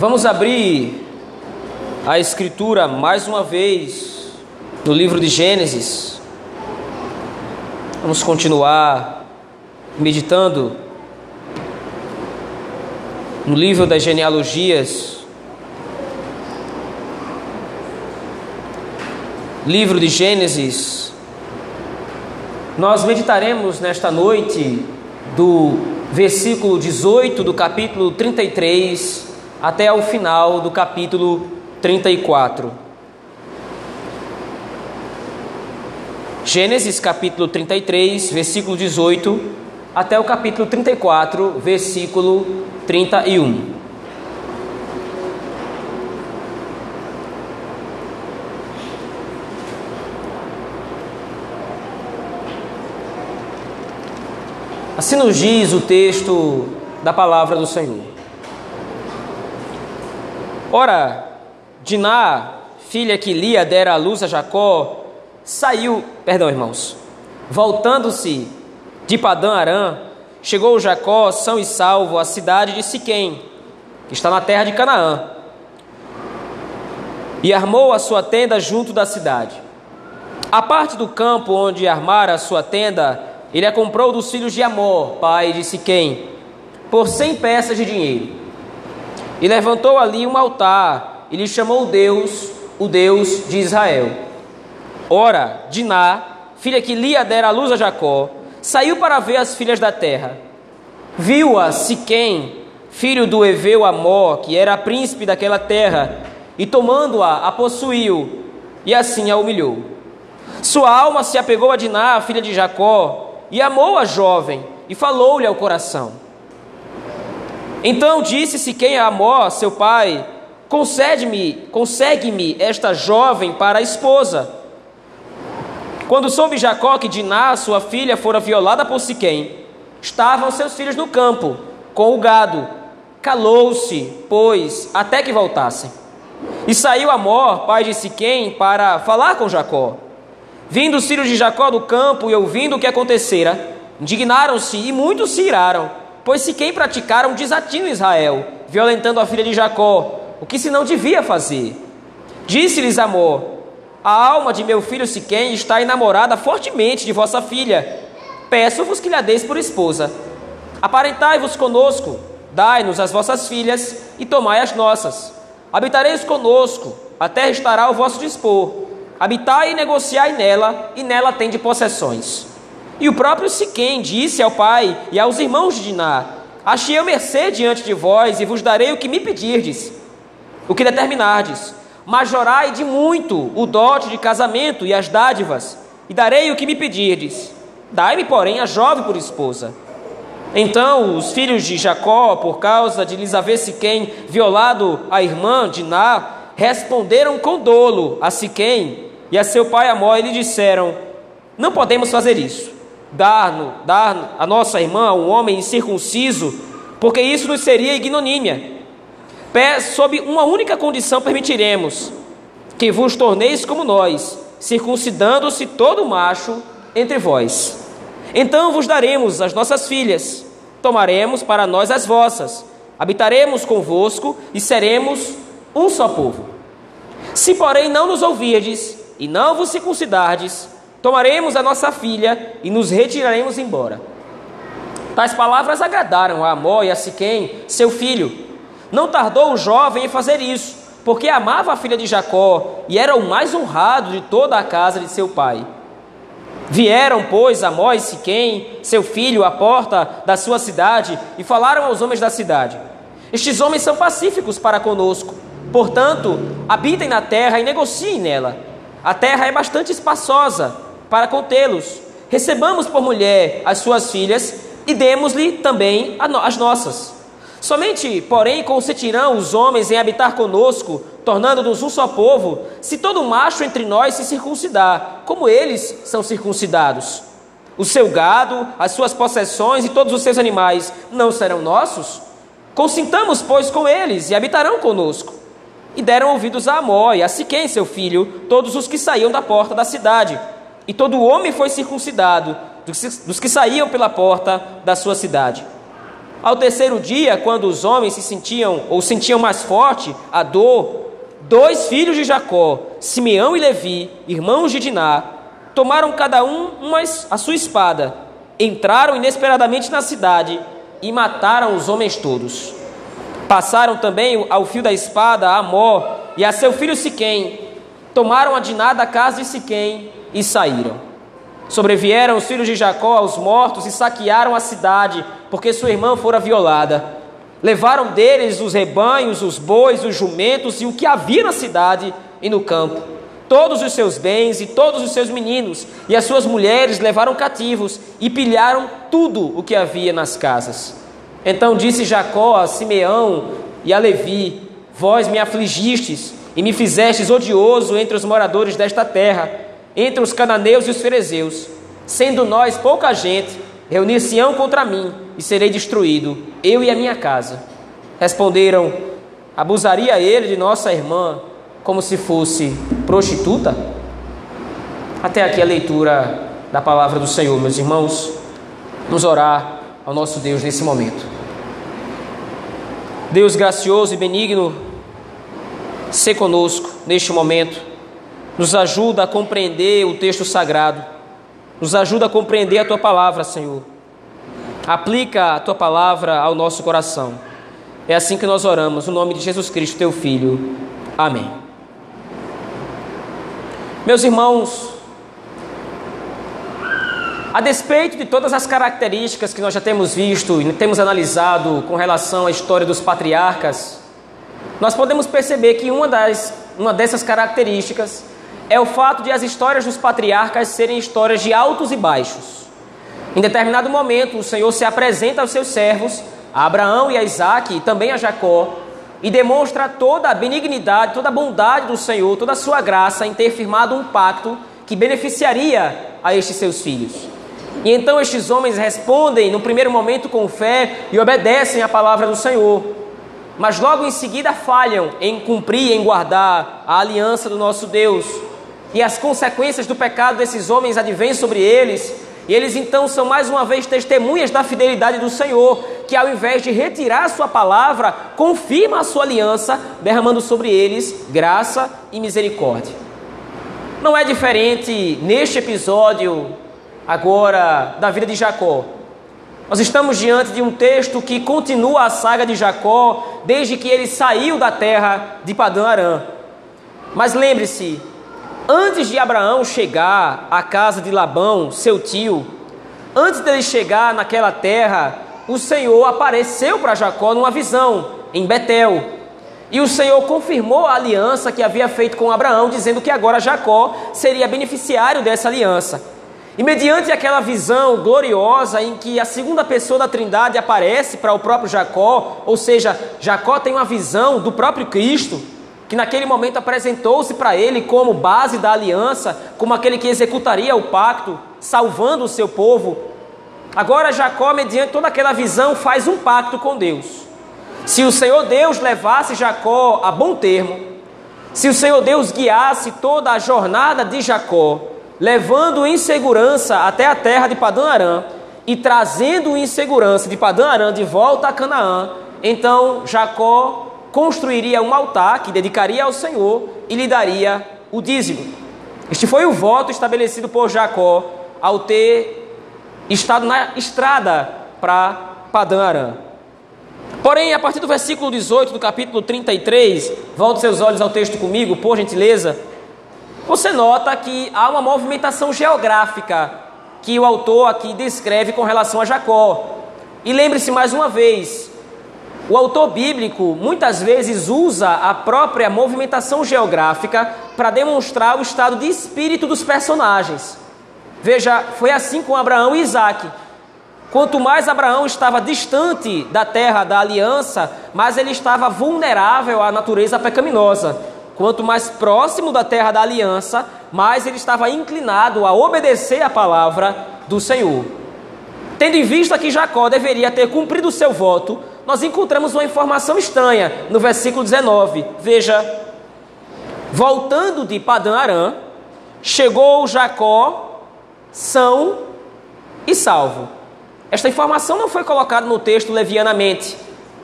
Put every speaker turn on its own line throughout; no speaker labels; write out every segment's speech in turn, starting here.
Vamos abrir a Escritura mais uma vez no livro de Gênesis. Vamos continuar meditando no livro das genealogias. Livro de Gênesis. Nós meditaremos nesta noite do versículo 18 do capítulo 33 até o final do capítulo 34. Gênesis capítulo 33, versículo 18, até o capítulo 34, versículo 31. Assim nos diz o texto da palavra do Senhor. Ora, Diná, filha que Lia dera à luz a Jacó, saiu, perdão, irmãos, voltando-se de Padã Arã, chegou Jacó são e salvo à cidade de Siquém, que está na terra de Canaã, e armou a sua tenda junto da cidade. A parte do campo onde armara a sua tenda, ele a comprou dos filhos de Amor, pai de Siquém, por cem peças de dinheiro. E levantou ali um altar e lhe chamou Deus, o Deus de Israel. Ora, Diná, filha que Lia dera a luz a Jacó, saiu para ver as filhas da terra. Viu-a Siquém, filho do Eveu Amor, que era príncipe daquela terra, e tomando-a, a possuiu, e assim a humilhou. Sua alma se apegou a Diná, filha de Jacó, e amou a jovem, e falou-lhe ao coração. Então disse-se quem a Amor, seu pai, concede-me, consegue-me esta jovem para a esposa. Quando soube Jacó que Diná, sua filha, fora violada por Siquém, estavam seus filhos no campo, com o gado. Calou-se, pois, até que voltassem. E saiu Amor, pai de Siquém, para falar com Jacó. Vindo os filhos de Jacó do campo e ouvindo o que acontecera, indignaram-se e muitos se iraram pois Siquém praticaram desatino em Israel, violentando a filha de Jacó, o que se não devia fazer. Disse-lhes Amor: A alma de meu filho Siquém está enamorada fortemente de vossa filha. Peço-vos que lhe deis por esposa. Aparentai-vos conosco, dai-nos as vossas filhas e tomai as nossas. Habitareis conosco, a terra estará ao vosso dispor. Habitai e negociai nela, e nela tende possessões. E o próprio Siquém disse ao pai e aos irmãos de Diná: Achei eu mercê diante de vós e vos darei o que me pedirdes, o que determinardes. Majorai de muito o dote de casamento e as dádivas, e darei o que me pedirdes. Dai-me, porém, a jovem por esposa. Então os filhos de Jacó, por causa de lhes haver Siquém violado a irmã Diná, responderam com dolo a Siquém e a seu pai Amó e lhe disseram: Não podemos fazer isso dar, dar a nossa irmã um homem incircunciso, porque isso nos seria ignomínia. Sob uma única condição permitiremos que vos torneis como nós, circuncidando-se todo macho entre vós. Então vos daremos as nossas filhas, tomaremos para nós as vossas, habitaremos convosco e seremos um só povo. Se, porém, não nos ouvirdes e não vos circuncidardes, Tomaremos a nossa filha e nos retiraremos embora. Tais palavras agradaram a Amó e a Siquém, seu filho. Não tardou o jovem em fazer isso, porque amava a filha de Jacó e era o mais honrado de toda a casa de seu pai. Vieram, pois, Amó e Siquém, seu filho, à porta da sua cidade e falaram aos homens da cidade: Estes homens são pacíficos para conosco, portanto, habitem na terra e negociem nela. A terra é bastante espaçosa para contê-los. Recebamos por mulher as suas filhas e demos-lhe também as nossas. Somente, porém, consentirão os homens em habitar conosco, tornando-nos um só povo, se todo macho entre nós se circuncidar, como eles são circuncidados. O seu gado, as suas possessões e todos os seus animais não serão nossos? Consintamos, pois, com eles e habitarão conosco. E deram ouvidos a Amó e a Siquém, seu filho, todos os que saíam da porta da cidade e todo homem foi circuncidado dos que saíam pela porta da sua cidade. Ao terceiro dia, quando os homens se sentiam ou sentiam mais forte a dor, dois filhos de Jacó, Simeão e Levi, irmãos de Diná, tomaram cada um uma, a sua espada, entraram inesperadamente na cidade e mataram os homens todos. Passaram também ao fio da espada a Amor e a seu filho Siquém, tomaram a Diná da casa de Siquém e saíram. Sobrevieram os filhos de Jacó aos mortos e saquearam a cidade, porque sua irmã fora violada. Levaram deles os rebanhos, os bois, os jumentos e o que havia na cidade e no campo. Todos os seus bens e todos os seus meninos e as suas mulheres levaram cativos e pilharam tudo o que havia nas casas. Então disse Jacó a Simeão e a Levi: Vós me afligistes e me fizestes odioso entre os moradores desta terra entre os cananeus e os ferezeus. Sendo nós pouca gente, reunir-se-ão contra mim e serei destruído, eu e a minha casa. Responderam: Abusaria ele de nossa irmã como se fosse prostituta? Até aqui a leitura da palavra do Senhor, meus irmãos. Vamos orar ao nosso Deus nesse momento. Deus gracioso e benigno, se conosco neste momento nos ajuda a compreender o texto sagrado, nos ajuda a compreender a tua palavra, Senhor. Aplica a tua palavra ao nosso coração. É assim que nós oramos, no nome de Jesus Cristo, teu Filho. Amém. Meus irmãos, a despeito de todas as características que nós já temos visto e temos analisado com relação à história dos patriarcas, nós podemos perceber que uma, das, uma dessas características é o fato de as histórias dos patriarcas serem histórias de altos e baixos. Em determinado momento, o Senhor se apresenta aos seus servos, a Abraão e a Isaac, e também a Jacó, e demonstra toda a benignidade, toda a bondade do Senhor, toda a sua graça em ter firmado um pacto que beneficiaria a estes seus filhos. E então estes homens respondem no primeiro momento com fé e obedecem à palavra do Senhor. Mas logo em seguida falham em cumprir, em guardar a aliança do nosso Deus e as consequências do pecado desses homens advêm sobre eles, e eles então são mais uma vez testemunhas da fidelidade do Senhor, que ao invés de retirar sua palavra, confirma a sua aliança, derramando sobre eles graça e misericórdia. Não é diferente neste episódio agora da vida de Jacó. Nós estamos diante de um texto que continua a saga de Jacó desde que ele saiu da terra de Padã Arã. Mas lembre-se, Antes de Abraão chegar à casa de Labão, seu tio, antes dele chegar naquela terra, o Senhor apareceu para Jacó numa visão em Betel. E o Senhor confirmou a aliança que havia feito com Abraão, dizendo que agora Jacó seria beneficiário dessa aliança. E mediante aquela visão gloriosa em que a segunda pessoa da Trindade aparece para o próprio Jacó, ou seja, Jacó tem uma visão do próprio Cristo, que naquele momento apresentou-se para ele como base da aliança, como aquele que executaria o pacto, salvando o seu povo. Agora Jacó, mediante toda aquela visão, faz um pacto com Deus. Se o Senhor Deus levasse Jacó a bom termo, se o Senhor Deus guiasse toda a jornada de Jacó, levando em segurança até a terra de Padã Arã e trazendo em segurança de Padã Arã de volta a Canaã, então Jacó construiria um altar que dedicaria ao Senhor e lhe daria o dízimo. Este foi o voto estabelecido por Jacó ao ter estado na estrada para Padã Arã. Porém, a partir do versículo 18 do capítulo 33, volte seus olhos ao texto comigo, por gentileza. Você nota que há uma movimentação geográfica que o autor aqui descreve com relação a Jacó. E lembre-se mais uma vez, o autor bíblico muitas vezes usa a própria movimentação geográfica para demonstrar o estado de espírito dos personagens. Veja, foi assim com Abraão e Isaac. Quanto mais Abraão estava distante da terra da aliança, mais ele estava vulnerável à natureza pecaminosa. Quanto mais próximo da terra da aliança, mais ele estava inclinado a obedecer a palavra do Senhor. Tendo em vista que Jacó deveria ter cumprido o seu voto, nós encontramos uma informação estranha no versículo 19. Veja: Voltando de Padã Arã, chegou Jacó são e salvo. Esta informação não foi colocada no texto levianamente.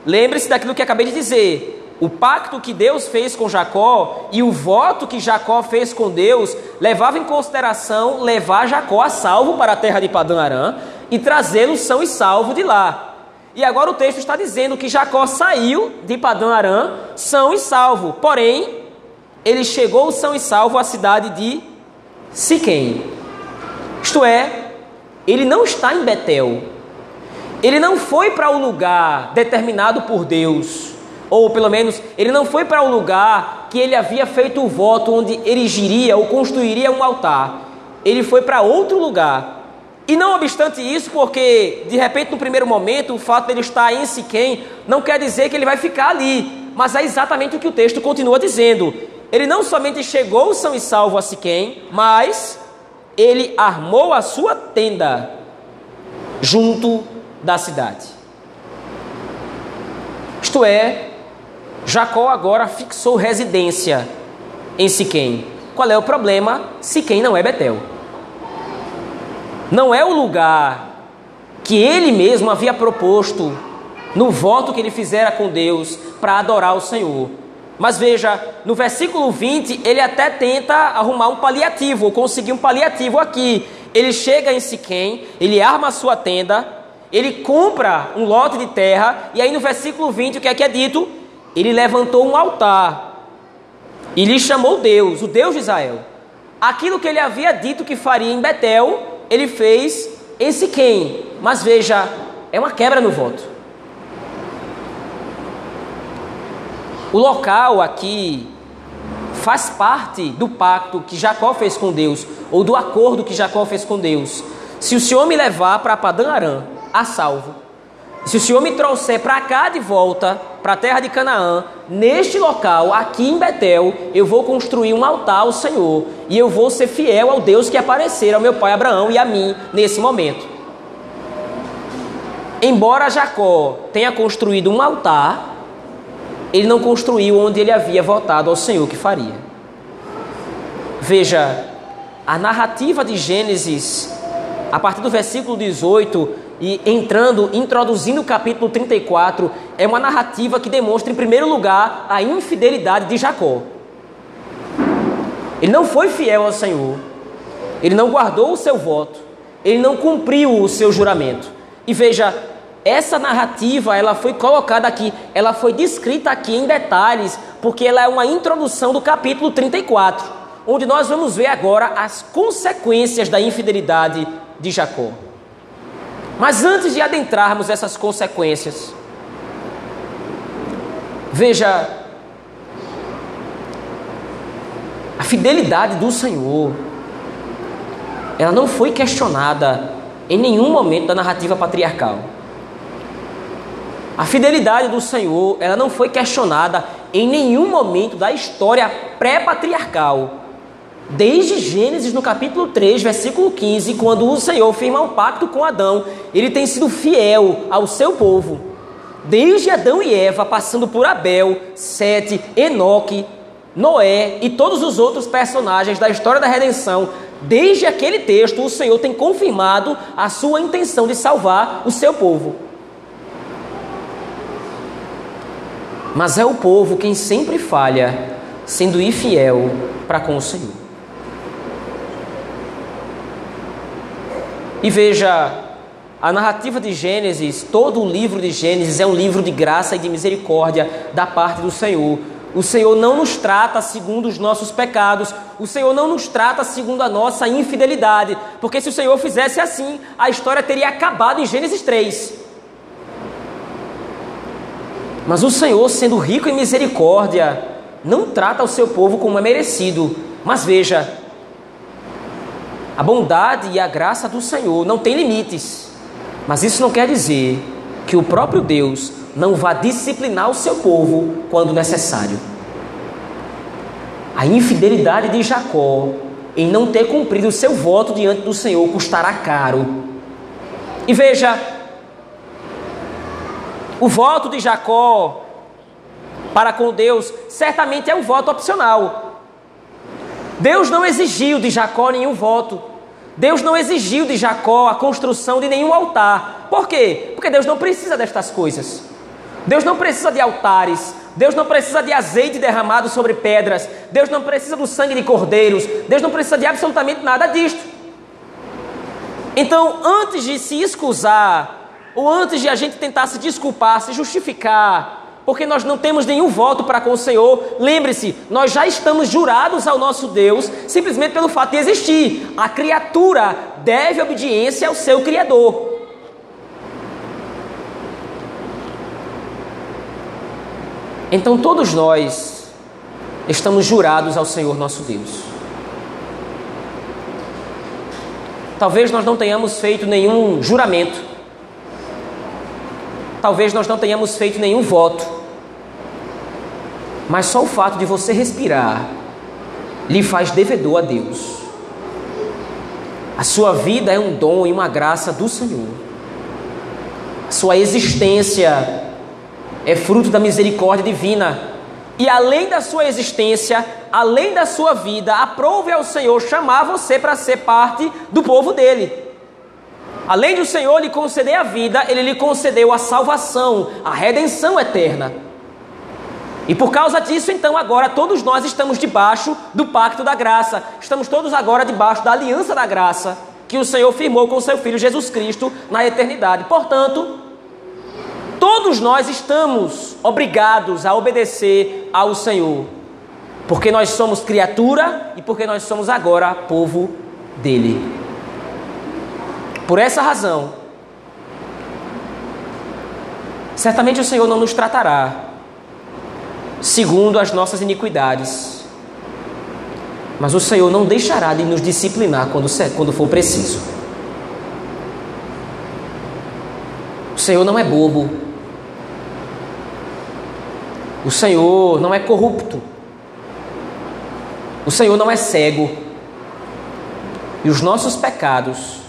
Lembre-se daquilo que acabei de dizer. O pacto que Deus fez com Jacó e o voto que Jacó fez com Deus levava em consideração levar Jacó a salvo para a terra de Padã Arã e trazê-lo são e salvo de lá. E agora o texto está dizendo que Jacó saiu de Padã Arã são e salvo. Porém, ele chegou são e salvo à cidade de Siquém. Isto é, ele não está em Betel. Ele não foi para o lugar determinado por Deus ou pelo menos ele não foi para o lugar que ele havia feito o voto onde erigiria ou construiria um altar. Ele foi para outro lugar. E não obstante isso, porque de repente no primeiro momento o fato de ele estar em Siquém não quer dizer que ele vai ficar ali, mas é exatamente o que o texto continua dizendo. Ele não somente chegou são e salvo a Siquém, mas ele armou a sua tenda junto da cidade. Isto é, Jacó agora fixou residência em Siquém. Qual é o problema? Siquém não é Betel. Não é o lugar que ele mesmo havia proposto no voto que ele fizera com Deus para adorar o Senhor. Mas veja, no versículo 20, ele até tenta arrumar um paliativo, ou conseguir um paliativo aqui. Ele chega em Siquém, ele arma a sua tenda, ele compra um lote de terra, e aí no versículo 20, o que é que é dito? ele levantou um altar e lhe chamou Deus, o Deus de Israel. Aquilo que ele havia dito que faria em Betel, ele fez em Siquém. Mas veja, é uma quebra no voto. O local aqui faz parte do pacto que Jacó fez com Deus, ou do acordo que Jacó fez com Deus. Se o Senhor me levar para Padã Arã, a salvo, se o Senhor me trouxer para cá de volta, para a terra de Canaã, neste local, aqui em Betel, eu vou construir um altar ao Senhor e eu vou ser fiel ao Deus que aparecer ao meu pai Abraão e a mim nesse momento. Embora Jacó tenha construído um altar, ele não construiu onde ele havia votado ao Senhor que faria. Veja, a narrativa de Gênesis, a partir do versículo 18, e entrando, introduzindo o capítulo 34, é uma narrativa que demonstra, em primeiro lugar, a infidelidade de Jacó. Ele não foi fiel ao Senhor, ele não guardou o seu voto, ele não cumpriu o seu juramento. E veja, essa narrativa, ela foi colocada aqui, ela foi descrita aqui em detalhes, porque ela é uma introdução do capítulo 34, onde nós vamos ver agora as consequências da infidelidade de Jacó. Mas antes de adentrarmos essas consequências, veja a fidelidade do Senhor. Ela não foi questionada em nenhum momento da narrativa patriarcal. A fidelidade do Senhor, ela não foi questionada em nenhum momento da história pré-patriarcal. Desde Gênesis, no capítulo 3, versículo 15, quando o Senhor firma um pacto com Adão, ele tem sido fiel ao seu povo. Desde Adão e Eva, passando por Abel, Sete, Enoque, Noé e todos os outros personagens da história da redenção, desde aquele texto, o Senhor tem confirmado a sua intenção de salvar o seu povo. Mas é o povo quem sempre falha, sendo infiel para com o Senhor. E veja, a narrativa de Gênesis, todo o livro de Gênesis é um livro de graça e de misericórdia da parte do Senhor. O Senhor não nos trata segundo os nossos pecados, o Senhor não nos trata segundo a nossa infidelidade, porque se o Senhor fizesse assim, a história teria acabado em Gênesis 3. Mas o Senhor, sendo rico em misericórdia, não trata o seu povo como é merecido. Mas veja, a bondade e a graça do Senhor não tem limites. Mas isso não quer dizer que o próprio Deus não vá disciplinar o seu povo quando necessário. A infidelidade de Jacó em não ter cumprido o seu voto diante do Senhor custará caro. E veja, o voto de Jacó para com Deus certamente é um voto opcional. Deus não exigiu de Jacó nenhum voto. Deus não exigiu de Jacó a construção de nenhum altar. Por quê? Porque Deus não precisa destas coisas. Deus não precisa de altares. Deus não precisa de azeite derramado sobre pedras. Deus não precisa do sangue de cordeiros. Deus não precisa de absolutamente nada disto. Então, antes de se excusar, ou antes de a gente tentar se desculpar, se justificar, porque nós não temos nenhum voto para com o Senhor. Lembre-se, nós já estamos jurados ao nosso Deus simplesmente pelo fato de existir. A criatura deve obediência ao seu Criador. Então todos nós estamos jurados ao Senhor nosso Deus. Talvez nós não tenhamos feito nenhum juramento. Talvez nós não tenhamos feito nenhum voto. Mas só o fato de você respirar lhe faz devedor a Deus. A sua vida é um dom e uma graça do Senhor. A sua existência é fruto da misericórdia divina. E além da sua existência, além da sua vida, aprove ao Senhor chamar você para ser parte do povo dele. Além de o Senhor lhe conceder a vida, ele lhe concedeu a salvação, a redenção eterna. E por causa disso, então, agora todos nós estamos debaixo do pacto da graça. Estamos todos agora debaixo da aliança da graça que o Senhor firmou com o seu Filho Jesus Cristo na eternidade. Portanto, todos nós estamos obrigados a obedecer ao Senhor, porque nós somos criatura e porque nós somos agora povo dele. Por essa razão, certamente o Senhor não nos tratará segundo as nossas iniquidades. Mas o Senhor não deixará de nos disciplinar quando, for preciso. O Senhor não é bobo. O Senhor não é corrupto. O Senhor não é cego. E os nossos pecados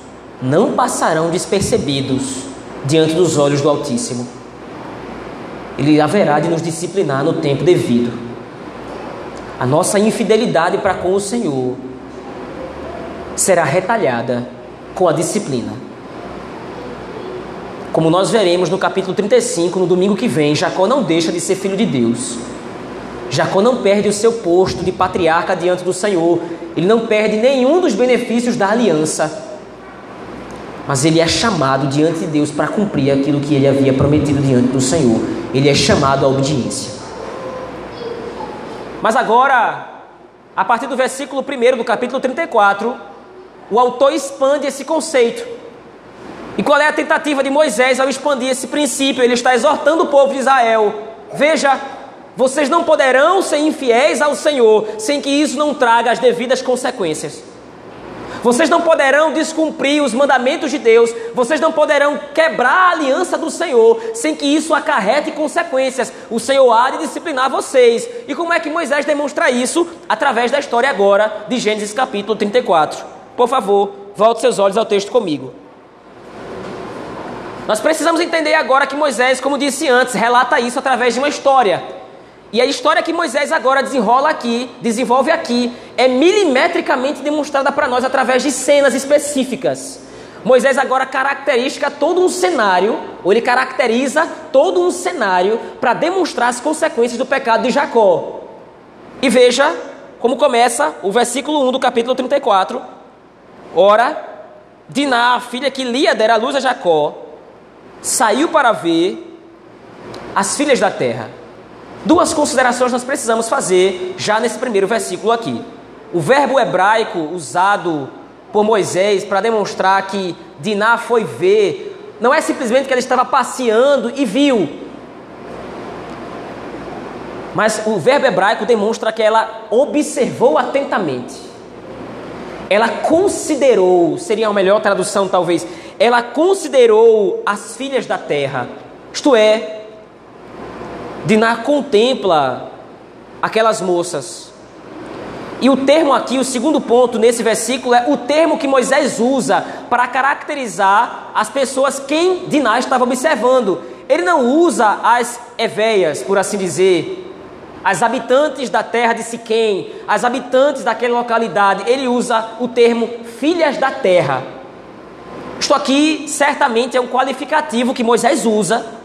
não passarão despercebidos diante dos olhos do Altíssimo. Ele haverá de nos disciplinar no tempo devido. A nossa infidelidade para com o Senhor será retalhada com a disciplina. Como nós veremos no capítulo 35, no domingo que vem, Jacó não deixa de ser filho de Deus. Jacó não perde o seu posto de patriarca diante do Senhor. Ele não perde nenhum dos benefícios da aliança. Mas ele é chamado diante de Deus para cumprir aquilo que ele havia prometido diante do Senhor ele é chamado à obediência. Mas agora, a partir do versículo 1 do capítulo 34, o autor expande esse conceito. E qual é a tentativa de Moisés ao expandir esse princípio? Ele está exortando o povo de Israel: veja, vocês não poderão ser infiéis ao Senhor sem que isso não traga as devidas consequências. Vocês não poderão descumprir os mandamentos de Deus, vocês não poderão quebrar a aliança do Senhor sem que isso acarrete consequências. O Senhor há de disciplinar vocês. E como é que Moisés demonstra isso? Através da história agora de Gênesis capítulo 34. Por favor, volte seus olhos ao texto comigo. Nós precisamos entender agora que Moisés, como disse antes, relata isso através de uma história. E a história que Moisés agora desenrola aqui, desenvolve aqui, é milimetricamente demonstrada para nós através de cenas específicas. Moisés agora caracteriza todo um cenário, ou ele caracteriza todo um cenário para demonstrar as consequências do pecado de Jacó. E veja como começa o versículo 1 do capítulo 34. Ora, Diná, a filha que Lia dera a luz a Jacó, saiu para ver as filhas da terra. Duas considerações nós precisamos fazer já nesse primeiro versículo aqui. O verbo hebraico usado por Moisés para demonstrar que Diná foi ver, não é simplesmente que ela estava passeando e viu. Mas o verbo hebraico demonstra que ela observou atentamente. Ela considerou, seria a melhor tradução talvez, ela considerou as filhas da terra. Isto é, Diná contempla aquelas moças. E o termo aqui, o segundo ponto nesse versículo, é o termo que Moisés usa para caracterizar as pessoas quem Diná estava observando. Ele não usa as eveias, por assim dizer, as habitantes da terra de Siquém, as habitantes daquela localidade. Ele usa o termo filhas da terra. Isto aqui certamente é um qualificativo que Moisés usa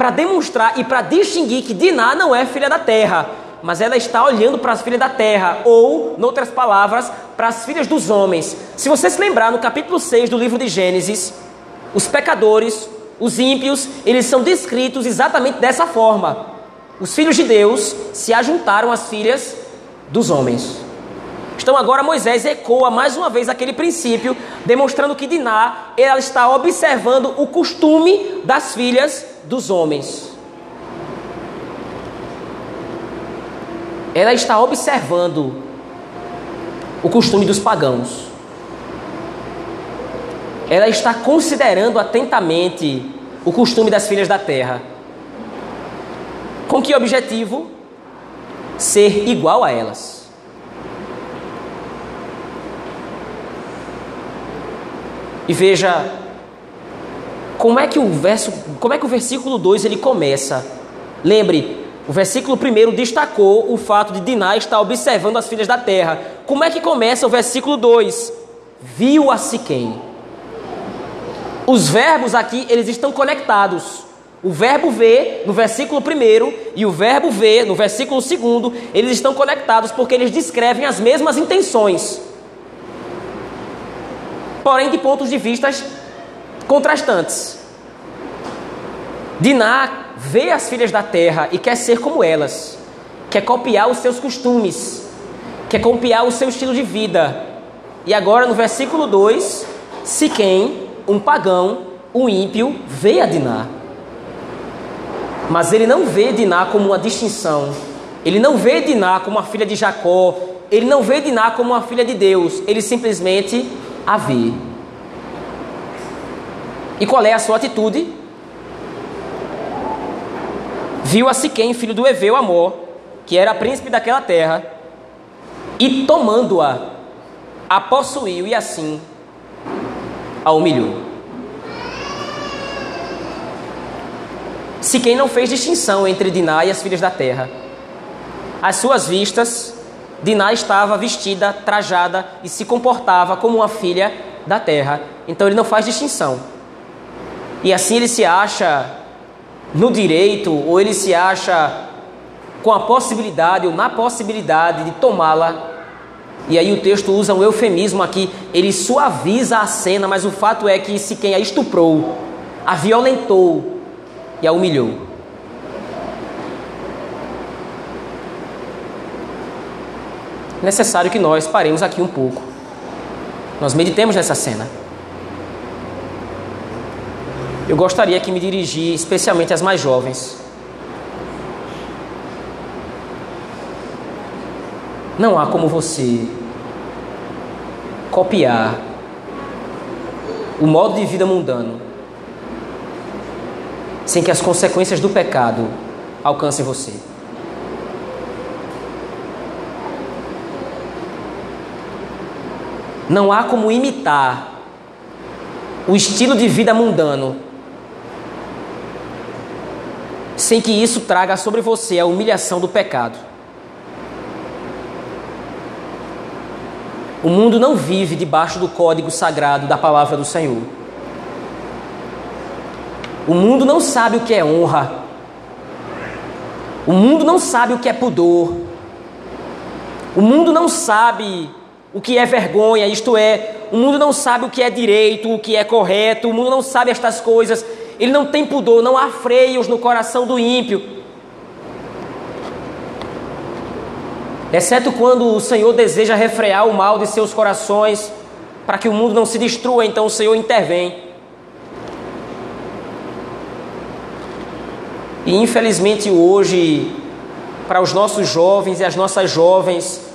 para demonstrar e para distinguir que Diná não é filha da terra, mas ela está olhando para as filhas da terra, ou, em outras palavras, para as filhas dos homens. Se você se lembrar, no capítulo 6 do livro de Gênesis, os pecadores, os ímpios, eles são descritos exatamente dessa forma. Os filhos de Deus se ajuntaram às filhas dos homens. Então agora Moisés ecoa mais uma vez aquele princípio, demonstrando que Diná ela está observando o costume das filhas dos homens. Ela está observando o costume dos pagãos. Ela está considerando atentamente o costume das filhas da terra. Com que objetivo? Ser igual a elas. E veja como é que o verso, como é que o versículo 2 ele começa. Lembre, o versículo 1 destacou o fato de Diná estar observando as filhas da terra. Como é que começa o versículo 2? Viu a Siquém. Os verbos aqui, eles estão conectados. O verbo ver no versículo 1 e o verbo ver no versículo 2, eles estão conectados porque eles descrevem as mesmas intenções porém de pontos de vistas contrastantes. Diná vê as filhas da terra e quer ser como elas, quer copiar os seus costumes, quer copiar o seu estilo de vida. E agora no versículo 2, Siquém, um pagão, um ímpio, vê a Diná. Mas ele não vê Diná como uma distinção. Ele não vê Diná como uma filha de Jacó. Ele não vê Diná como uma filha de Deus. Ele simplesmente a ver. E qual é a sua atitude? Viu a Siquém, filho do Eveu Amor, que era príncipe daquela terra, e tomando-a, a possuiu e assim a humilhou. Siquém não fez distinção entre Diná e as filhas da terra. Às suas vistas, Diná estava vestida, trajada e se comportava como uma filha da terra. Então ele não faz distinção. E assim ele se acha no direito, ou ele se acha com a possibilidade ou na possibilidade de tomá-la. E aí o texto usa um eufemismo aqui, ele suaviza a cena, mas o fato é que se quem a estuprou, a violentou e a humilhou. Necessário que nós paremos aqui um pouco. Nós meditemos nessa cena. Eu gostaria que me dirigir especialmente às mais jovens. Não há como você copiar o modo de vida mundano sem que as consequências do pecado alcancem você. Não há como imitar o estilo de vida mundano sem que isso traga sobre você a humilhação do pecado. O mundo não vive debaixo do código sagrado da palavra do Senhor. O mundo não sabe o que é honra. O mundo não sabe o que é pudor. O mundo não sabe o que é vergonha, isto é, o mundo não sabe o que é direito, o que é correto, o mundo não sabe estas coisas, ele não tem pudor, não há freios no coração do ímpio. Exceto quando o Senhor deseja refrear o mal de seus corações, para que o mundo não se destrua, então o Senhor intervém. E infelizmente hoje, para os nossos jovens e as nossas jovens,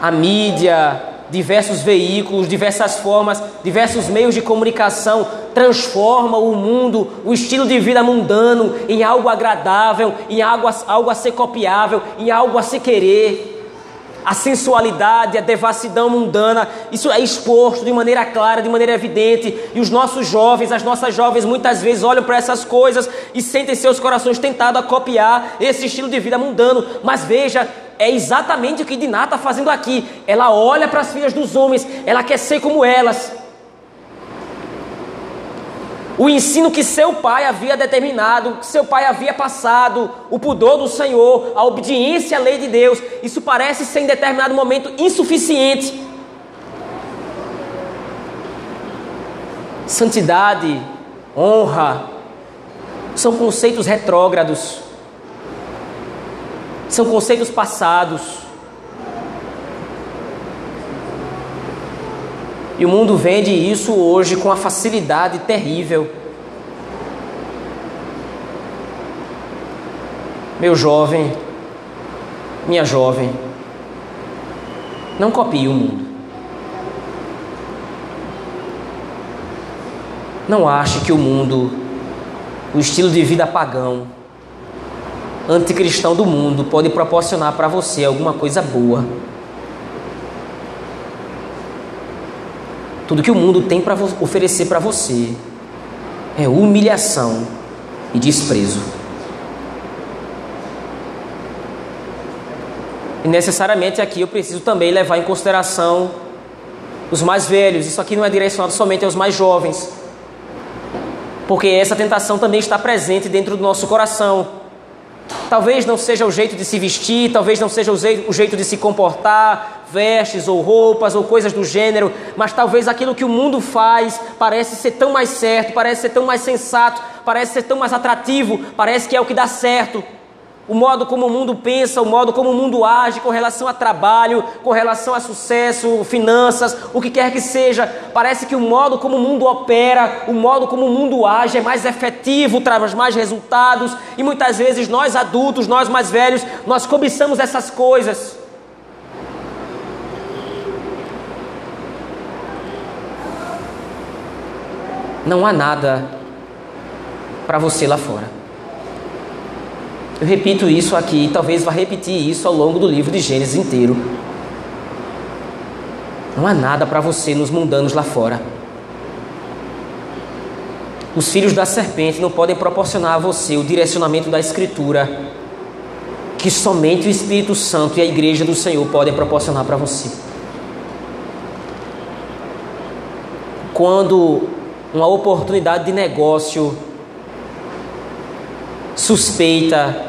a mídia, diversos veículos, diversas formas, diversos meios de comunicação transforma o mundo, o estilo de vida mundano em algo agradável, em algo a, algo a ser copiável, em algo a se querer. A sensualidade, a devassidão mundana, isso é exposto de maneira clara, de maneira evidente, e os nossos jovens, as nossas jovens muitas vezes olham para essas coisas e sentem seus corações tentados a copiar esse estilo de vida mundano. Mas veja, É exatamente o que Diná está fazendo aqui. Ela olha para as filhas dos homens, ela quer ser como elas. O ensino que seu pai havia determinado, que seu pai havia passado, o pudor do Senhor, a obediência à lei de Deus, isso parece ser em determinado momento insuficiente. Santidade, honra, são conceitos retrógrados, são conceitos passados. E o mundo vende isso hoje com a facilidade terrível. Meu jovem, minha jovem, não copie o mundo. Não ache que o mundo, o estilo de vida pagão, anticristão do mundo, pode proporcionar para você alguma coisa boa. Tudo que o mundo tem para oferecer para você é humilhação e desprezo. E necessariamente aqui eu preciso também levar em consideração os mais velhos. Isso aqui não é direcionado somente aos mais jovens. Porque essa tentação também está presente dentro do nosso coração. Talvez não seja o jeito de se vestir, talvez não seja o jeito de se comportar, vestes ou roupas ou coisas do gênero, mas talvez aquilo que o mundo faz parece ser tão mais certo, parece ser tão mais sensato, parece ser tão mais atrativo, parece que é o que dá certo o modo como o mundo pensa, o modo como o mundo age com relação a trabalho, com relação a sucesso, finanças, o que quer que seja. Parece que o modo como o mundo opera, o modo como o mundo age é mais efetivo, traz mais resultados. E muitas vezes nós adultos, nós mais velhos, nós cobiçamos essas coisas. Não há nada para você lá fora. Eu repito isso aqui talvez vá repetir isso ao longo do livro de Gênesis inteiro. Não há nada para você nos mundanos lá fora. Os filhos da serpente não podem proporcionar a você o direcionamento da Escritura que somente o Espírito Santo e a Igreja do Senhor podem proporcionar para você. Quando uma oportunidade de negócio suspeita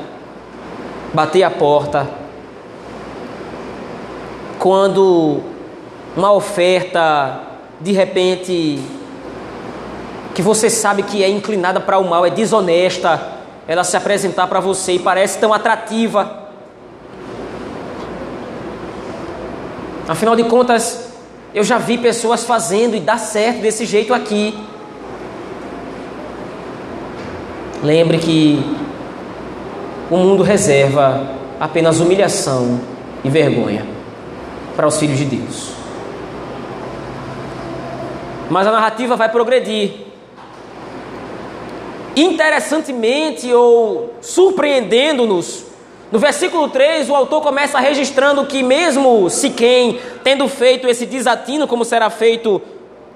bater a porta, quando uma oferta de repente que você sabe que é inclinada para o mal, é desonesta, ela se apresentar para você e parece tão atrativa. Afinal de contas, eu já vi pessoas fazendo e dá certo desse jeito aqui. Lembre que o mundo reserva apenas humilhação e vergonha para os filhos de Deus. Mas a narrativa vai progredir. Interessantemente ou surpreendendo-nos, no versículo 3, o autor começa registrando que, mesmo Siquém tendo feito esse desatino, como será feito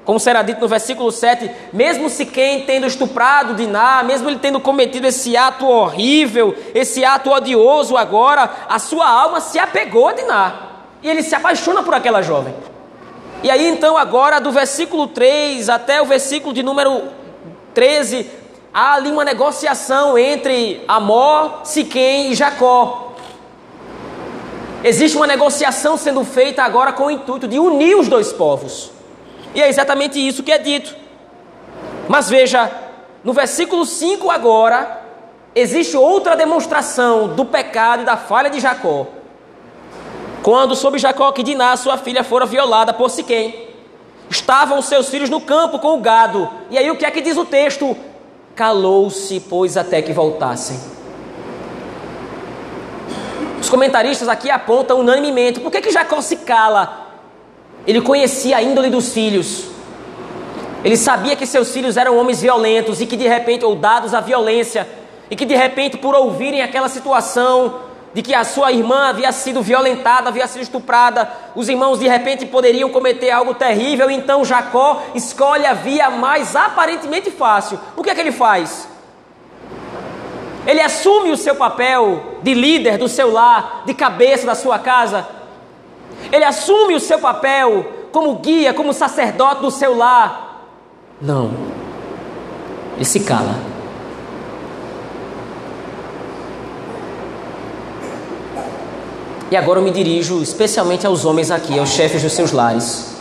como será dito no versículo 7, mesmo se quem tendo estuprado Diná, mesmo ele tendo cometido esse ato horrível, esse ato odioso agora, a sua alma se apegou a Diná. E ele se apaixona por aquela jovem. E aí então agora do versículo 3 até o versículo de número 13, há ali uma negociação entre Amor, Siquém e Jacó. Existe uma negociação sendo feita agora com o intuito de unir os dois povos. E é exatamente isso que é dito. Mas veja, no versículo 5 agora, existe outra demonstração do pecado e da falha de Jacó. Quando soube Jacó que Diná, sua filha, fora violada por Siquém, estavam seus filhos no campo com o gado. E aí o que é que diz o texto? Calou-se, pois, até que voltassem. Os comentaristas aqui apontam unanimemente: por que, que Jacó se cala ele conhecia a índole dos filhos. Ele sabia que seus filhos eram homens violentos e que de repente, ou dados à violência, e que de repente, por ouvirem aquela situação de que a sua irmã havia sido violentada, havia sido estuprada, os irmãos de repente poderiam cometer algo terrível, então Jacó escolhe a via mais aparentemente fácil. O que é que ele faz? Ele assume o seu papel de líder do seu lar, de cabeça da sua casa. Ele assume o seu papel como guia, como sacerdote do seu lar. Não. Ele se cala. E agora eu me dirijo especialmente aos homens aqui, aos chefes dos seus lares.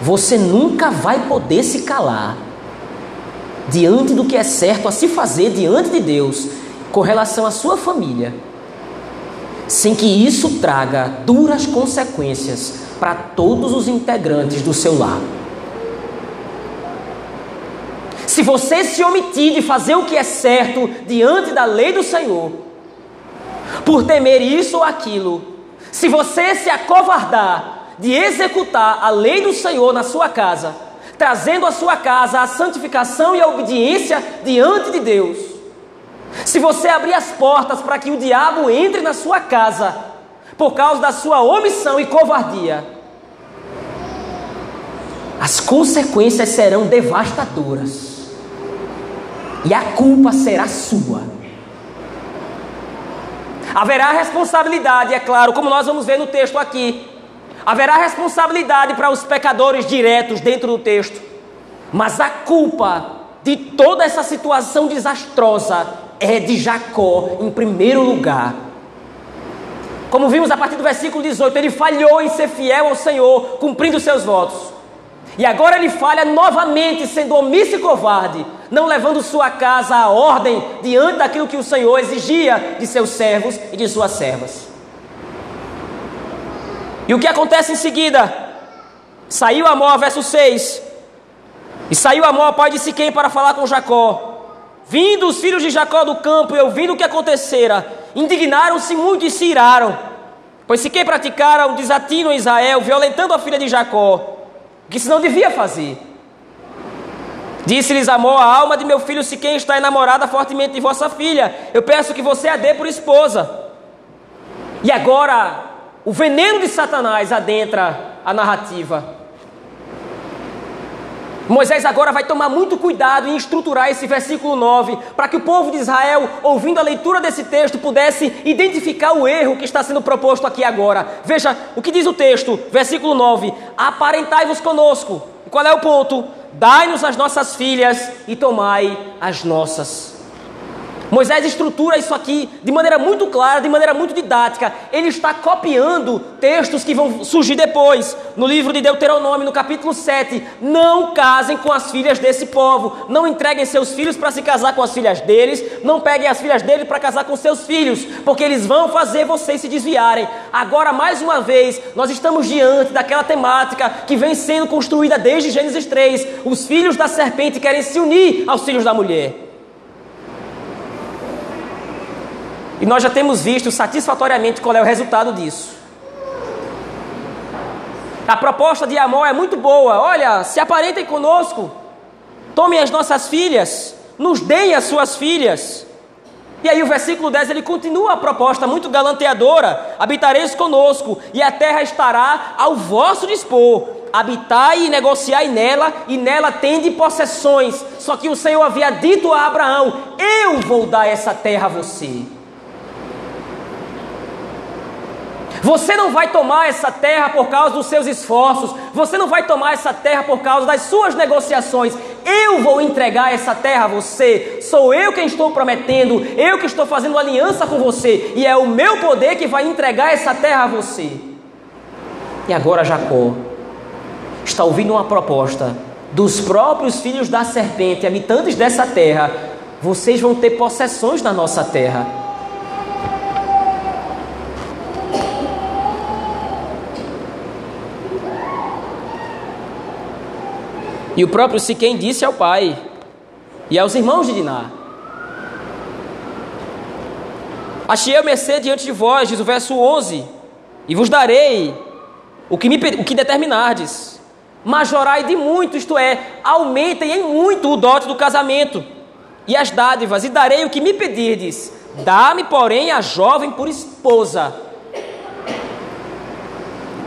Você nunca vai poder se calar diante do que é certo a se fazer diante de Deus com relação à sua família, sem que isso traga duras consequências para todos os integrantes do seu lar. Se você se omitir de fazer o que é certo diante da lei do Senhor, por temer isso ou aquilo, se você se acovardar de executar a lei do Senhor na sua casa, trazendo à sua casa a santificação e a obediência diante de Deus. Se você abrir as portas para que o diabo entre na sua casa, por causa da sua omissão e covardia, as consequências serão devastadoras. E a culpa será sua. Haverá responsabilidade, é claro, como nós vamos ver no texto aqui. Haverá responsabilidade para os pecadores diretos dentro do texto, mas a culpa de toda essa situação desastrosa é de Jacó em primeiro lugar. Como vimos a partir do versículo 18, ele falhou em ser fiel ao Senhor, cumprindo seus votos. E agora ele falha novamente, sendo omisso e covarde, não levando sua casa à ordem diante daquilo que o Senhor exigia de seus servos e de suas servas. E o que acontece em seguida? Saiu Amor, verso 6. E saiu Amor, pai de Siquém, para falar com Jacó. Vindo os filhos de Jacó do campo e ouvindo o que acontecera, indignaram-se muito e se iraram. Pois Siquém praticara o desatino em Israel, violentando a filha de Jacó, que se não devia fazer. Disse-lhes Amor, a alma de meu filho Siquém está enamorada fortemente de vossa filha. Eu peço que você a dê por esposa. E agora o veneno de Satanás adentra a narrativa. Moisés agora vai tomar muito cuidado em estruturar esse versículo 9, para que o povo de Israel, ouvindo a leitura desse texto, pudesse identificar o erro que está sendo proposto aqui agora. Veja o que diz o texto, versículo 9: Aparentai-vos conosco. Qual é o ponto? Dai-nos as nossas filhas e tomai as nossas. Moisés estrutura isso aqui de maneira muito clara, de maneira muito didática. Ele está copiando textos que vão surgir depois, no livro de Deuteronômio, no capítulo 7. Não casem com as filhas desse povo. Não entreguem seus filhos para se casar com as filhas deles. Não peguem as filhas deles para casar com seus filhos, porque eles vão fazer vocês se desviarem. Agora, mais uma vez, nós estamos diante daquela temática que vem sendo construída desde Gênesis 3. Os filhos da serpente querem se unir aos filhos da mulher. E nós já temos visto satisfatoriamente qual é o resultado disso. A proposta de Amor é muito boa. Olha, se aparentem conosco, tomem as nossas filhas, nos deem as suas filhas. E aí o versículo 10 ele continua a proposta muito galanteadora: habitareis conosco, e a terra estará ao vosso dispor. Habitai e negociai nela, e nela tende possessões. Só que o Senhor havia dito a Abraão: Eu vou dar essa terra a você. Você não vai tomar essa terra por causa dos seus esforços, você não vai tomar essa terra por causa das suas negociações. Eu vou entregar essa terra a você. Sou eu quem estou prometendo, eu que estou fazendo aliança com você, e é o meu poder que vai entregar essa terra a você. E agora Jacó está ouvindo uma proposta dos próprios filhos da serpente, habitantes dessa terra. Vocês vão ter possessões na nossa terra. E o próprio Siquém disse ao pai e aos irmãos de Diná: Achei a mercê diante de vós, diz o verso 11, e vos darei o que, me, o que determinardes. Majorai de muito, isto é, aumentem em muito o dote do casamento e as dádivas, e darei o que me pedirdes. Dá-me, porém, a jovem por esposa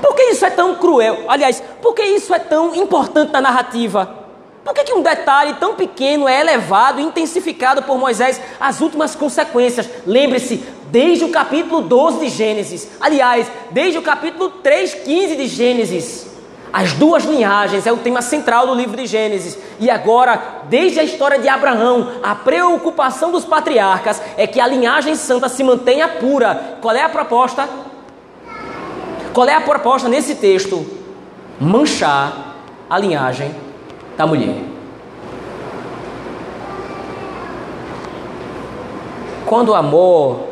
por que isso é tão cruel? Aliás, por que isso é tão importante na narrativa? Por que, que um detalhe tão pequeno é elevado e intensificado por Moisés? As últimas consequências. Lembre-se, desde o capítulo 12 de Gênesis, aliás, desde o capítulo 3, 15 de Gênesis, as duas linhagens é o tema central do livro de Gênesis. E agora, desde a história de Abraão, a preocupação dos patriarcas é que a linhagem santa se mantenha pura. Qual é a proposta? Qual é a proposta nesse texto? Manchar a linhagem da mulher. Quando o amor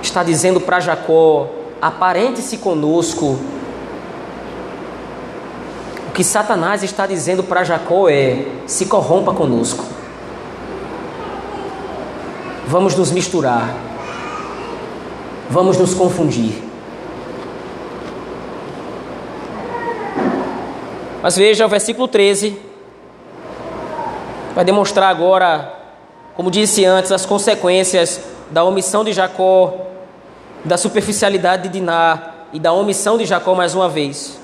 está dizendo para Jacó: aparente-se conosco, o que Satanás está dizendo para Jacó é: se corrompa conosco. Vamos nos misturar, vamos nos confundir. Mas veja o versículo 13. Vai demonstrar agora, como disse antes, as consequências da omissão de Jacó, da superficialidade de Diná e da omissão de Jacó mais uma vez.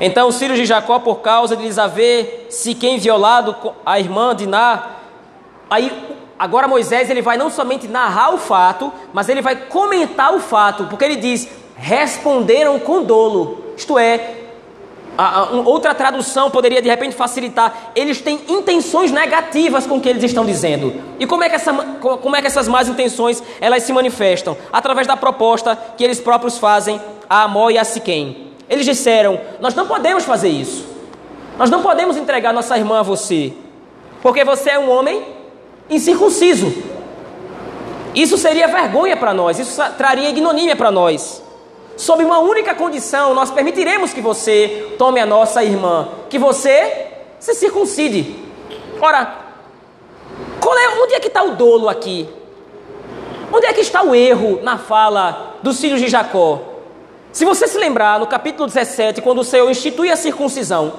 Então os filhos de Jacó, por causa de lhes haver se quem violado a irmã Diná, aí agora Moisés ele vai não somente narrar o fato, mas ele vai comentar o fato, porque ele diz: responderam com dolo, isto é, outra tradução poderia de repente facilitar. Eles têm intenções negativas com o que eles estão dizendo. E como é que, essa, como é que essas más intenções elas se manifestam? Através da proposta que eles próprios fazem a Amó e a Siquém. Eles disseram: Nós não podemos fazer isso. Nós não podemos entregar nossa irmã a você, porque você é um homem incircunciso. Isso seria vergonha para nós, isso traria ignomínia para nós. Sob uma única condição, nós permitiremos que você tome a nossa irmã, que você se circuncide. Ora, é, onde é que está o dolo aqui? Onde é que está o erro na fala dos filhos de Jacó? Se você se lembrar, no capítulo 17, quando o Senhor institui a circuncisão,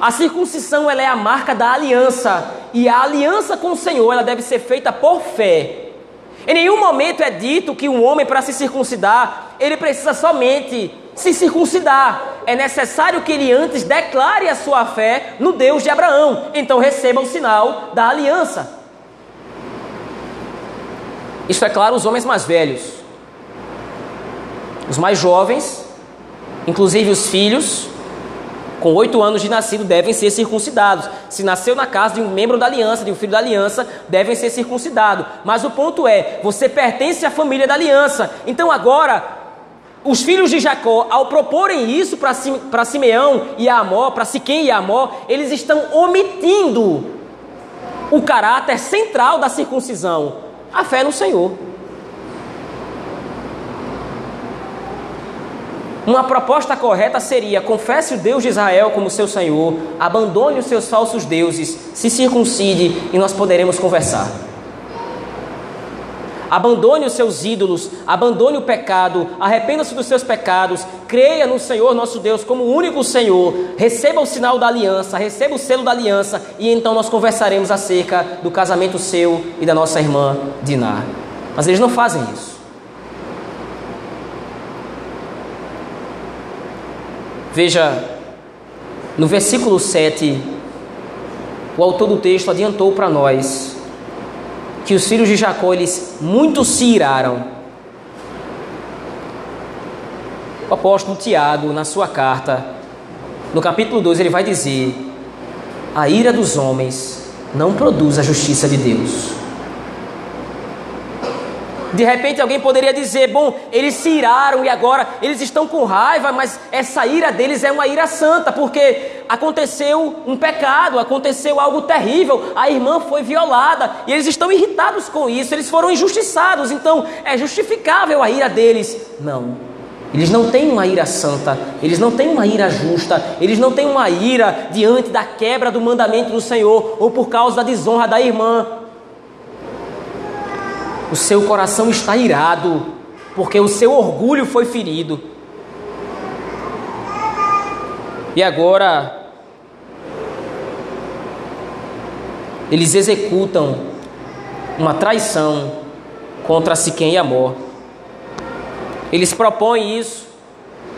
a circuncisão ela é a marca da aliança, e a aliança com o Senhor ela deve ser feita por fé. Em nenhum momento é dito que um homem, para se circuncidar, ele precisa somente se circuncidar. É necessário que ele antes declare a sua fé no Deus de Abraão. Então receba o sinal da aliança. Isso é claro, os homens mais velhos. Os mais jovens, inclusive os filhos, com oito anos de nascido, devem ser circuncidados. Se nasceu na casa de um membro da aliança, de um filho da aliança, devem ser circuncidados. Mas o ponto é: você pertence à família da aliança. Então agora, os filhos de Jacó, ao proporem isso para Simeão e Amó, para Siquém e Amó, eles estão omitindo o caráter central da circuncisão, a fé no Senhor. Uma proposta correta seria: confesse o Deus de Israel como seu Senhor, abandone os seus falsos deuses, se circuncide e nós poderemos conversar. Abandone os seus ídolos, abandone o pecado, arrependa-se dos seus pecados, creia no Senhor nosso Deus como o único Senhor, receba o sinal da aliança, receba o selo da aliança e então nós conversaremos acerca do casamento seu e da nossa irmã Diná. Mas eles não fazem isso. Veja, no versículo 7, o autor do texto adiantou para nós que os filhos de Jacó, eles muito se iraram. O apóstolo Tiago, na sua carta, no capítulo 2, ele vai dizer: A ira dos homens não produz a justiça de Deus. De repente alguém poderia dizer: bom, eles se iraram e agora eles estão com raiva, mas essa ira deles é uma ira santa, porque aconteceu um pecado, aconteceu algo terrível, a irmã foi violada e eles estão irritados com isso, eles foram injustiçados, então é justificável a ira deles. Não. Eles não têm uma ira santa, eles não têm uma ira justa, eles não têm uma ira diante da quebra do mandamento do Senhor ou por causa da desonra da irmã o seu coração está irado, porque o seu orgulho foi ferido. E agora, eles executam uma traição contra Siquém e Amor. Eles propõem isso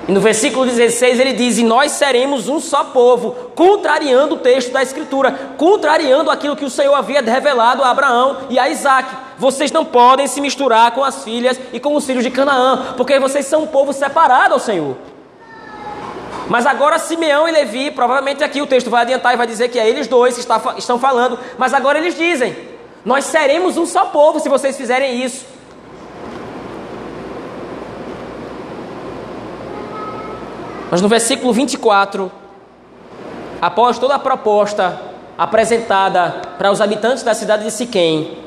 E no versículo 16 ele diz: E nós seremos um só povo, contrariando o texto da Escritura, contrariando aquilo que o Senhor havia revelado a Abraão e a Isaac. Vocês não podem se misturar com as filhas e com os filhos de Canaã, porque vocês são um povo separado ao Senhor. Mas agora Simeão e Levi, provavelmente aqui o texto vai adiantar e vai dizer que é eles dois que estão falando, mas agora eles dizem: Nós seremos um só povo se vocês fizerem isso. Mas no versículo 24, após toda a proposta apresentada para os habitantes da cidade de Siquém,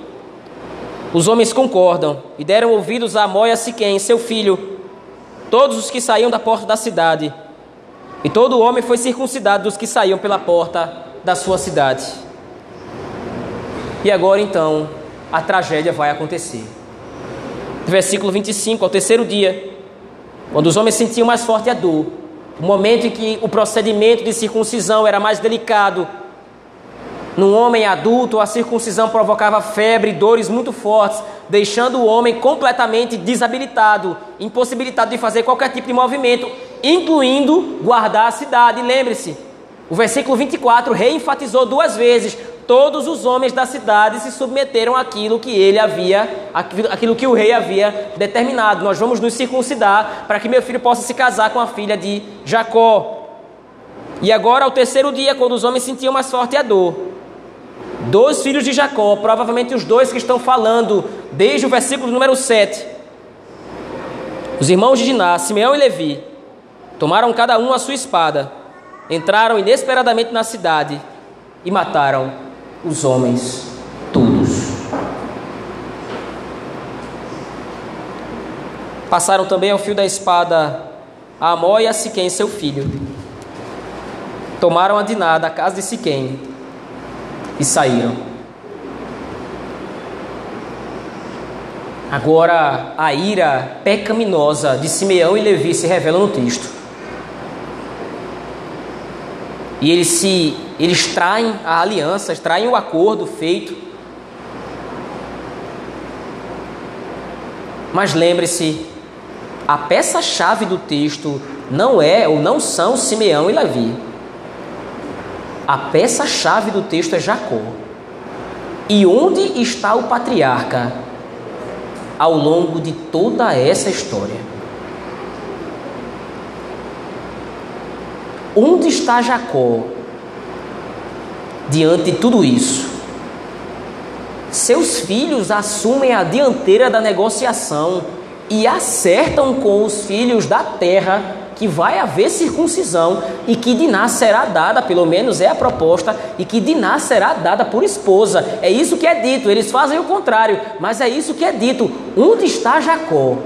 os homens concordam e deram ouvidos a Amó e a Siquém, seu filho, todos os que saíam da porta da cidade. E todo homem foi circuncidado dos que saíam pela porta da sua cidade. E agora então a tragédia vai acontecer. Versículo 25, ao terceiro dia, quando os homens sentiam mais forte a dor, o momento em que o procedimento de circuncisão era mais delicado. Num homem adulto, a circuncisão provocava febre e dores muito fortes, deixando o homem completamente desabilitado, impossibilitado de fazer qualquer tipo de movimento, incluindo guardar a cidade. Lembre-se, o versículo 24 reenfatizou duas vezes: todos os homens da cidade se submeteram àquilo que ele havia, aquilo que o rei havia determinado. Nós vamos nos circuncidar para que meu filho possa se casar com a filha de Jacó. E agora, ao terceiro dia, quando os homens sentiam mais forte a dor, dois filhos de Jacó, provavelmente os dois que estão falando desde o versículo número 7, os irmãos de Diná, Simeão e Levi, tomaram cada um a sua espada, entraram inesperadamente na cidade e mataram os homens todos. Passaram também ao fio da espada a Amó e a Siquém, seu filho. Tomaram a Diná da casa de Siquém e saíram. Agora a ira pecaminosa de Simeão e Levi se revela no texto. E eles se eles traem a aliança, traem o acordo feito. Mas lembre-se, a peça-chave do texto não é ou não são Simeão e Levi. A peça-chave do texto é Jacó. E onde está o patriarca ao longo de toda essa história? Onde está Jacó diante de tudo isso? Seus filhos assumem a dianteira da negociação e acertam com os filhos da terra que vai haver circuncisão e que Diná será dada, pelo menos é a proposta, e que Diná será dada por esposa. É isso que é dito, eles fazem o contrário, mas é isso que é dito. Onde está Jacó?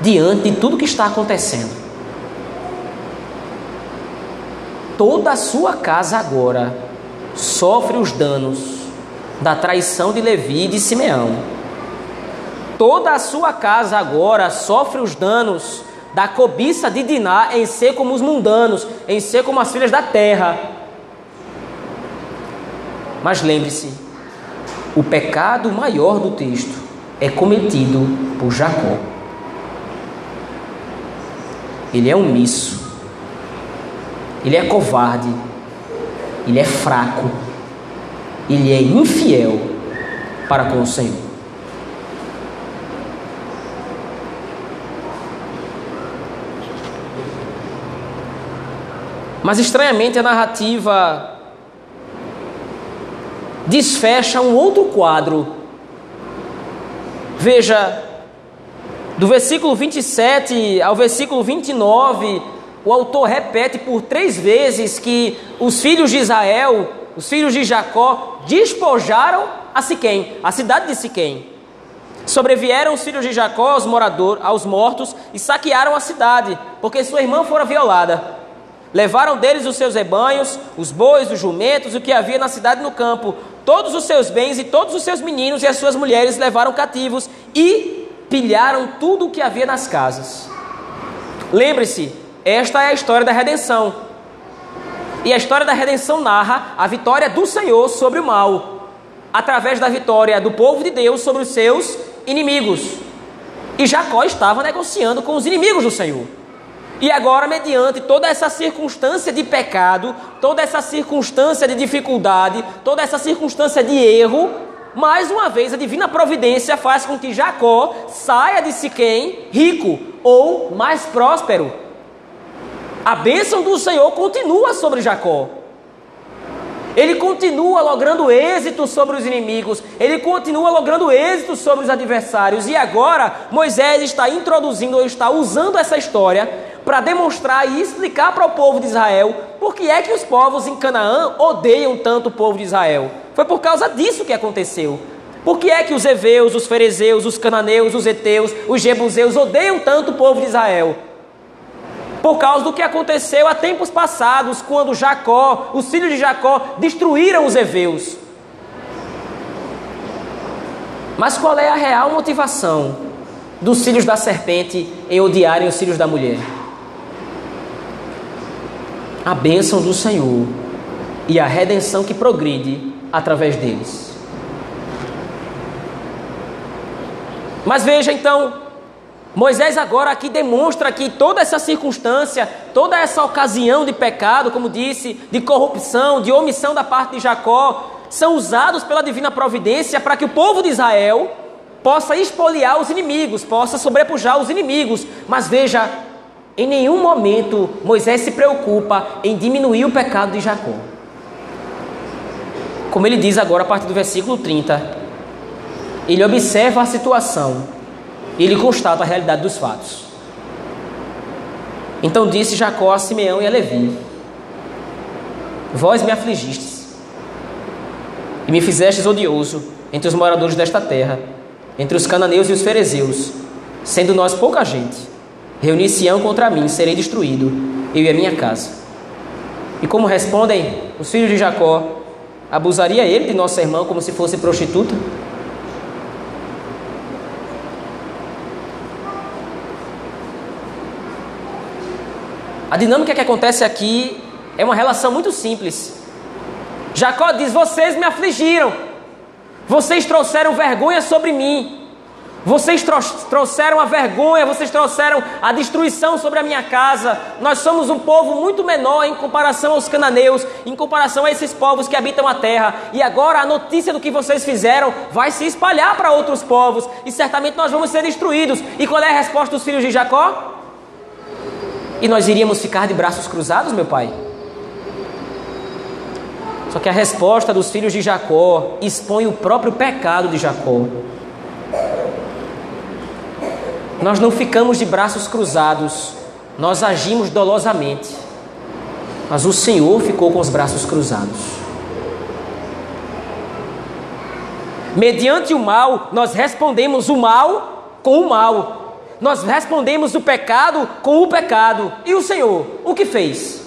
Diante de tudo que está acontecendo. toda a sua casa agora sofre os danos da traição de Levi e de Simeão. Toda a sua casa agora sofre os danos da cobiça de Diná em ser como os mundanos, em ser como as filhas da terra. Mas lembre-se, o pecado maior do texto é cometido por Jacó. Ele é omisso ele é covarde, ele é fraco, ele é infiel para com o Senhor. Mas estranhamente a narrativa desfecha um outro quadro. Veja, do versículo 27 ao versículo 29, o autor repete por três vezes que os filhos de Israel, os filhos de Jacó, despojaram a Siquém, a cidade de Siquém. Sobrevieram os filhos de Jacó aos, morador, aos mortos e saquearam a cidade, porque sua irmã fora violada. Levaram deles os seus rebanhos, os bois, os jumentos, o que havia na cidade e no campo, todos os seus bens e todos os seus meninos e as suas mulheres levaram cativos e pilharam tudo o que havia nas casas. Lembre-se, esta é a história da redenção. E a história da redenção narra a vitória do Senhor sobre o mal, através da vitória do povo de Deus sobre os seus inimigos. E Jacó estava negociando com os inimigos do Senhor. E agora, mediante toda essa circunstância de pecado, toda essa circunstância de dificuldade, toda essa circunstância de erro, mais uma vez a divina providência faz com que Jacó saia de Siquém rico ou mais próspero. A bênção do Senhor continua sobre Jacó. Ele continua logrando êxito sobre os inimigos, ele continua logrando êxito sobre os adversários. E agora Moisés está introduzindo ou está usando essa história para demonstrar e explicar para o povo de Israel por que é que os povos em Canaã odeiam tanto o povo de Israel. Foi por causa disso que aconteceu. Por que é que os heveus, os ferezeus, os cananeus, os heteus, os jebuseus odeiam tanto o povo de Israel? Por causa do que aconteceu há tempos passados, quando Jacó, os filhos de Jacó, destruíram os heveus. Mas qual é a real motivação dos filhos da serpente em odiarem os filhos da mulher? A bênção do Senhor e a redenção que progride através deles. Mas veja então, Moisés agora aqui demonstra que toda essa circunstância, toda essa ocasião de pecado, como disse, de corrupção, de omissão da parte de Jacó, são usados pela divina providência para que o povo de Israel possa expoliar os inimigos, possa sobrepujar os inimigos. Mas veja, em nenhum momento Moisés se preocupa em diminuir o pecado de Jacó. Como ele diz agora a partir do versículo 30, ele observa a situação ele constata a realidade dos fatos. Então disse Jacó a Simeão e a Levi: Vós me afligistes e me fizestes odioso entre os moradores desta terra, entre os cananeus e os ferezeus, sendo nós pouca gente. Reunir-se-ão contra mim, serei destruído, eu e a minha casa. E como respondem os filhos de Jacó, abusaria ele de nossa irmã como se fosse prostituta? A dinâmica que acontece aqui é uma relação muito simples. Jacó diz: Vocês me afligiram, vocês trouxeram vergonha sobre mim, vocês trouxeram a vergonha, vocês trouxeram a destruição sobre a minha casa. Nós somos um povo muito menor em comparação aos cananeus, em comparação a esses povos que habitam a terra. E agora a notícia do que vocês fizeram vai se espalhar para outros povos e certamente nós vamos ser destruídos. E qual é a resposta dos filhos de Jacó? E nós iríamos ficar de braços cruzados, meu pai? Só que a resposta dos filhos de Jacó expõe o próprio pecado de Jacó. Nós não ficamos de braços cruzados, nós agimos dolosamente. Mas o Senhor ficou com os braços cruzados. Mediante o mal, nós respondemos o mal com o mal. Nós respondemos o pecado com o pecado. E o Senhor, o que fez?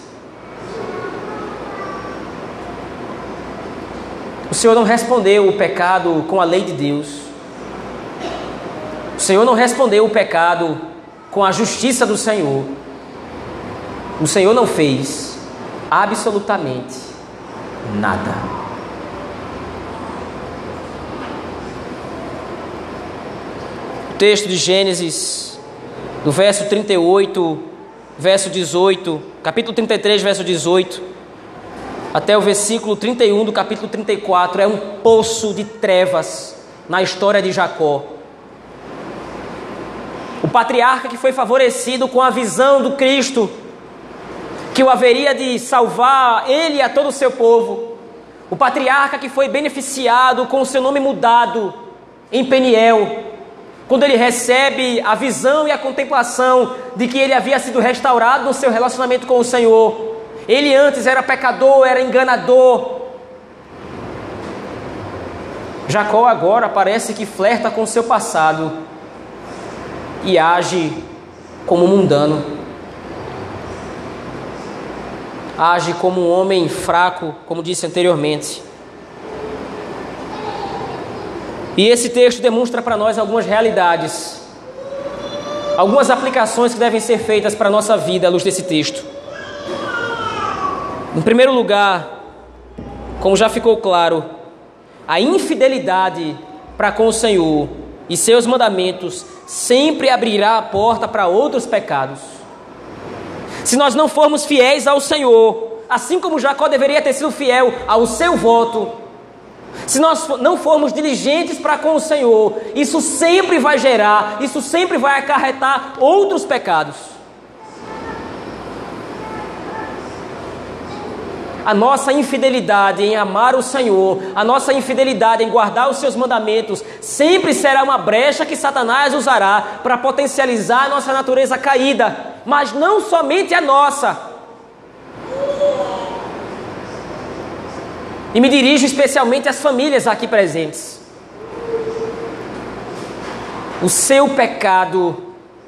O Senhor não respondeu o pecado com a lei de Deus. O Senhor não respondeu o pecado com a justiça do Senhor. O Senhor não fez absolutamente nada. Texto de Gênesis, do verso 38, verso 18, capítulo 33, verso 18, até o versículo 31 do capítulo 34, é um poço de trevas na história de Jacó. O patriarca que foi favorecido com a visão do Cristo, que o haveria de salvar ele e a todo o seu povo. O patriarca que foi beneficiado com o seu nome mudado em Peniel, quando ele recebe a visão e a contemplação de que ele havia sido restaurado no seu relacionamento com o Senhor. Ele antes era pecador, era enganador. Jacó agora parece que flerta com seu passado e age como mundano. Age como um homem fraco, como disse anteriormente. E esse texto demonstra para nós algumas realidades, algumas aplicações que devem ser feitas para a nossa vida à luz desse texto. Em primeiro lugar, como já ficou claro, a infidelidade para com o Senhor e seus mandamentos sempre abrirá a porta para outros pecados. Se nós não formos fiéis ao Senhor, assim como Jacó deveria ter sido fiel ao seu voto, se nós não formos diligentes para com o Senhor, isso sempre vai gerar, isso sempre vai acarretar outros pecados. a nossa infidelidade em amar o Senhor, a nossa infidelidade em guardar os seus mandamentos, sempre será uma brecha que Satanás usará para potencializar a nossa natureza caída, mas não somente a nossa. E me dirijo especialmente às famílias aqui presentes. O seu pecado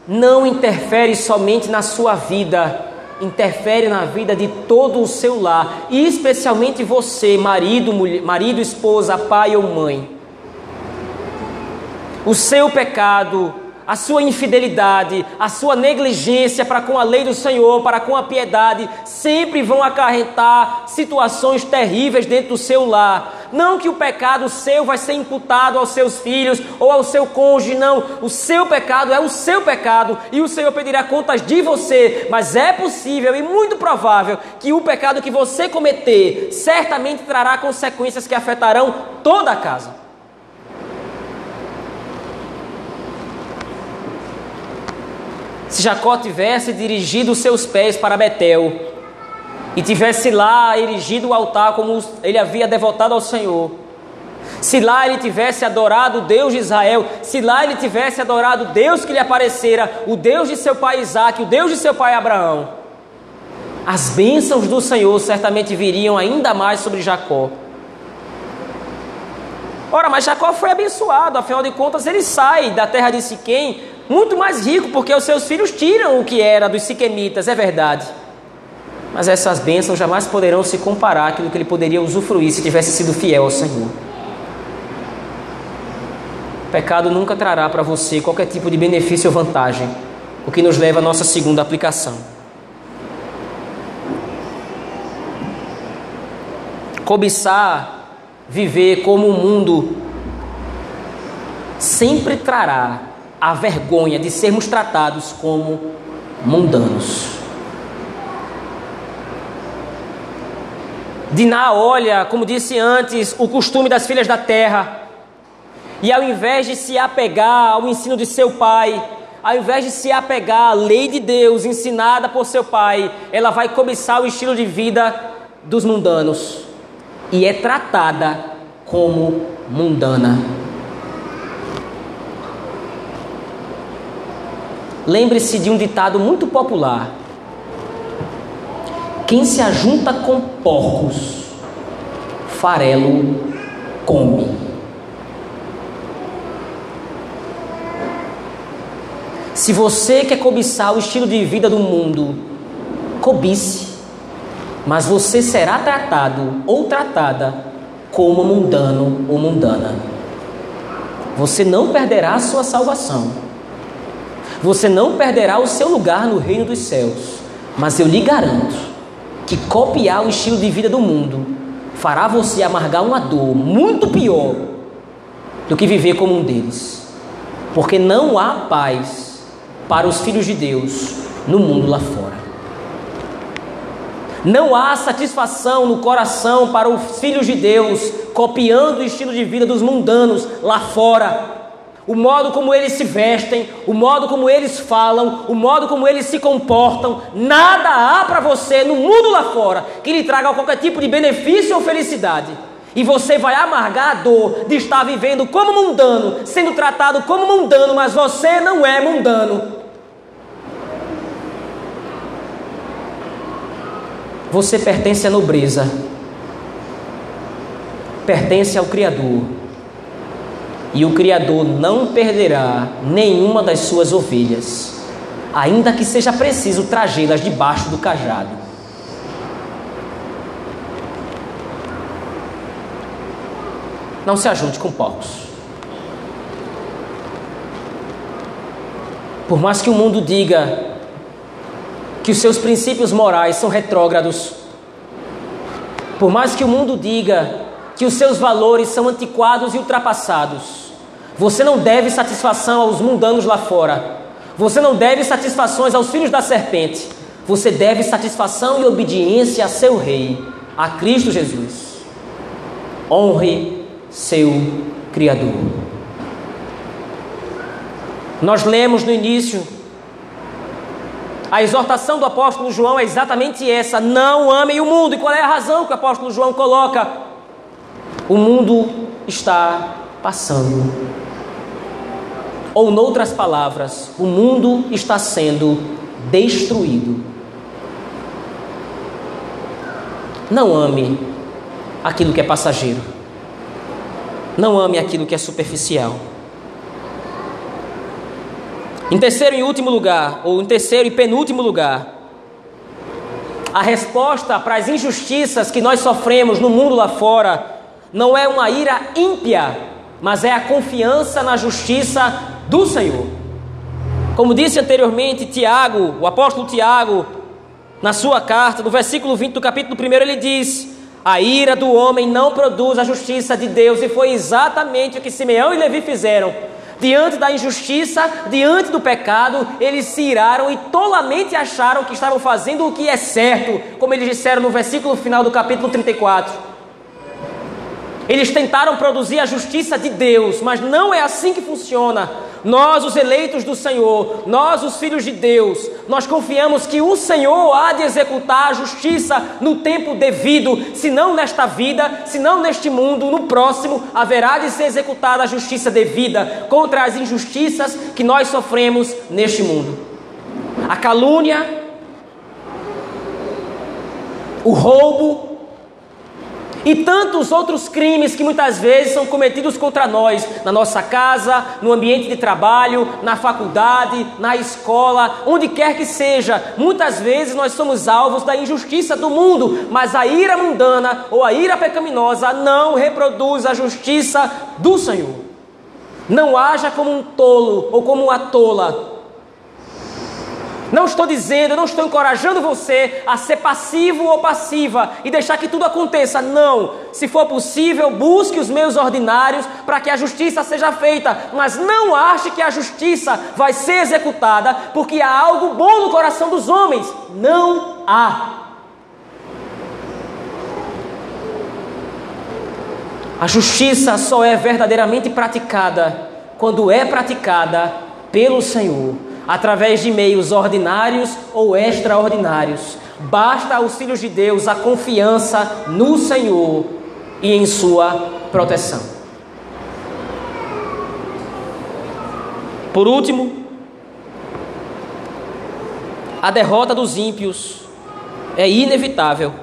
não interfere somente na sua vida, interfere na vida de todo o seu lar, e especialmente você, marido, mulher, marido, esposa, pai ou mãe. O seu pecado a sua infidelidade, a sua negligência para com a lei do Senhor, para com a piedade, sempre vão acarretar situações terríveis dentro do seu lar. Não que o pecado seu vai ser imputado aos seus filhos ou ao seu cônjuge, não. O seu pecado é o seu pecado e o Senhor pedirá contas de você. Mas é possível e muito provável que o pecado que você cometer certamente trará consequências que afetarão toda a casa. Se Jacó tivesse dirigido seus pés para Betel e tivesse lá erigido o altar como ele havia devotado ao Senhor, se lá ele tivesse adorado o Deus de Israel, se lá ele tivesse adorado o Deus que lhe aparecera, o Deus de seu pai Isaac, o Deus de seu pai Abraão, as bênçãos do Senhor certamente viriam ainda mais sobre Jacó. Ora, mas Jacó foi abençoado, afinal de contas ele sai da terra de Siquém muito mais rico, porque os seus filhos tiram o que era dos siquemitas, é verdade. Mas essas bênçãos jamais poderão se comparar àquilo que ele poderia usufruir se tivesse sido fiel ao Senhor. O pecado nunca trará para você qualquer tipo de benefício ou vantagem, o que nos leva à nossa segunda aplicação. Cobiçar viver como o mundo sempre trará a vergonha de sermos tratados como mundanos. Diná olha, como disse antes, o costume das filhas da terra, e ao invés de se apegar ao ensino de seu pai, ao invés de se apegar à lei de Deus ensinada por seu pai, ela vai cobiçar o estilo de vida dos mundanos e é tratada como mundana. Lembre-se de um ditado muito popular: Quem se ajunta com porcos, farelo come. Se você quer cobiçar o estilo de vida do mundo, cobice, mas você será tratado ou tratada como mundano ou mundana. Você não perderá sua salvação você não perderá o seu lugar no reino dos céus, mas eu lhe garanto que copiar o estilo de vida do mundo fará você amargar uma dor muito pior do que viver como um deles. Porque não há paz para os filhos de Deus no mundo lá fora. Não há satisfação no coração para os filhos de Deus copiando o estilo de vida dos mundanos lá fora o modo como eles se vestem, o modo como eles falam, o modo como eles se comportam, nada há para você no mundo lá fora que lhe traga qualquer tipo de benefício ou felicidade. E você vai amargar a dor de estar vivendo como mundano, sendo tratado como mundano, mas você não é mundano. Você pertence à nobreza, pertence ao Criador e o Criador não perderá nenhuma das suas ovelhas, ainda que seja preciso tragê-las debaixo do cajado. Não se ajunte com porcos. Por mais que o mundo diga que os seus princípios morais são retrógrados, por mais que o mundo diga que os seus valores são antiquados e ultrapassados, Você não deve satisfação aos mundanos lá fora. Você não deve satisfações aos filhos da serpente. Você deve satisfação e obediência a seu rei, a Cristo Jesus. Honre seu Criador. Nós lemos no início, a exortação do apóstolo João é exatamente essa: não amem o mundo. E qual é a razão que o apóstolo João coloca? O mundo está passando. Ou, noutras palavras, o mundo está sendo destruído. Não ame aquilo que é passageiro. Não ame aquilo que é superficial. Em terceiro e último lugar, ou em terceiro e penúltimo lugar, a resposta para as injustiças que nós sofremos no mundo lá fora não é uma ira ímpia, mas é a confiança na justiça do Senhor. Como disse anteriormente Tiago, o apóstolo Tiago, na sua carta, no versículo 20 do capítulo 1, ele diz: A ira do homem não produz a justiça de Deus, e foi exatamente o que Simeão e Levi fizeram diante da injustiça, diante do pecado, eles se iraram e tolamente acharam que estavam fazendo o que é certo, como eles disseram no versículo final do capítulo 34. Eles tentaram produzir a justiça de Deus, mas não é assim que funciona. Nós, os eleitos do Senhor, nós, os filhos de Deus, nós confiamos que o Senhor há de executar a justiça no tempo devido, se não nesta vida, se não neste mundo, no próximo haverá de ser executada a justiça devida contra as injustiças que nós sofremos neste mundo. A calúnia, o roubo, e tantos outros crimes que muitas vezes são cometidos contra nós, na nossa casa, no ambiente de trabalho, na faculdade, na escola, onde quer que seja. Muitas vezes nós somos alvos da injustiça do mundo, mas a ira mundana ou a ira pecaminosa não reproduz a justiça do Senhor. Não haja como um tolo ou como uma tola não estou dizendo, não estou encorajando você a ser passivo ou passiva e deixar que tudo aconteça. Não. Se for possível, busque os meios ordinários para que a justiça seja feita. Mas não ache que a justiça vai ser executada porque há algo bom no coração dos homens. Não há. A justiça só é verdadeiramente praticada quando é praticada pelo Senhor através de meios ordinários ou extraordinários. Basta filhos de Deus a confiança no Senhor e em Sua proteção. Por último, a derrota dos ímpios é inevitável.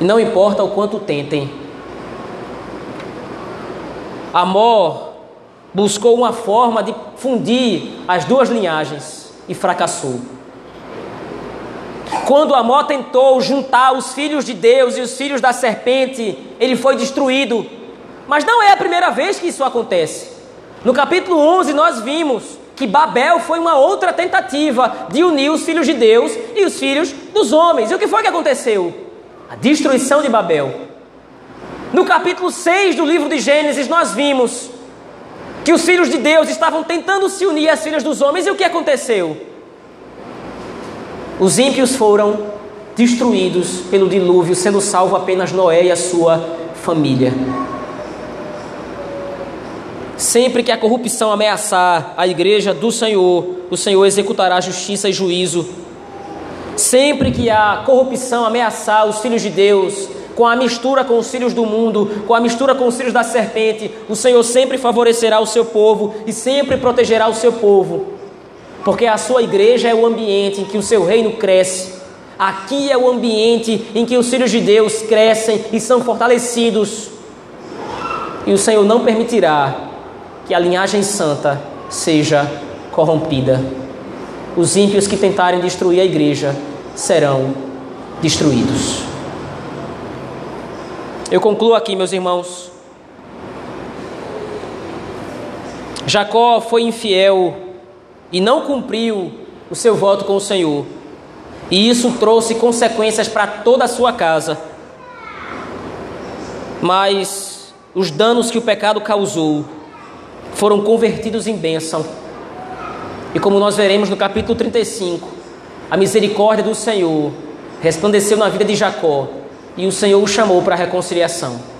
E não importa o quanto tentem. Amor buscou uma forma de fundir as duas linhagens e fracassou. Quando Amó tentou juntar os filhos de Deus e os filhos da serpente, ele foi destruído. Mas não é a primeira vez que isso acontece. No capítulo 11, nós vimos que Babel foi uma outra tentativa de unir os filhos de Deus e os filhos dos homens. E o que foi que aconteceu? A destruição de Babel. No capítulo 6 do livro de Gênesis, nós vimos que os filhos de Deus estavam tentando se unir às filhas dos homens, e o que aconteceu? Os ímpios foram destruídos pelo dilúvio, sendo salvo apenas Noé e a sua família. Sempre que a corrupção ameaçar a igreja do Senhor, o Senhor executará justiça e juízo. Sempre que a corrupção ameaçar os filhos de Deus, com a mistura com os filhos do mundo, com a mistura com os filhos da serpente, o Senhor sempre favorecerá o seu povo e sempre protegerá o seu povo, porque a sua igreja é o ambiente em que o seu reino cresce. Aqui é o ambiente em que os filhos de Deus crescem e são fortalecidos. E o Senhor não permitirá que a linhagem santa seja corrompida. Os ímpios que tentarem destruir a igreja serão destruídos. Eu concluo aqui, meus irmãos. Jacó foi infiel e não cumpriu o seu voto com o Senhor. E isso trouxe consequências para toda a sua casa. Mas os danos que o pecado causou foram convertidos em bênção. E como nós veremos no capítulo 35, a misericórdia do Senhor resplandeceu na vida de Jacó e o Senhor o chamou para a reconciliação.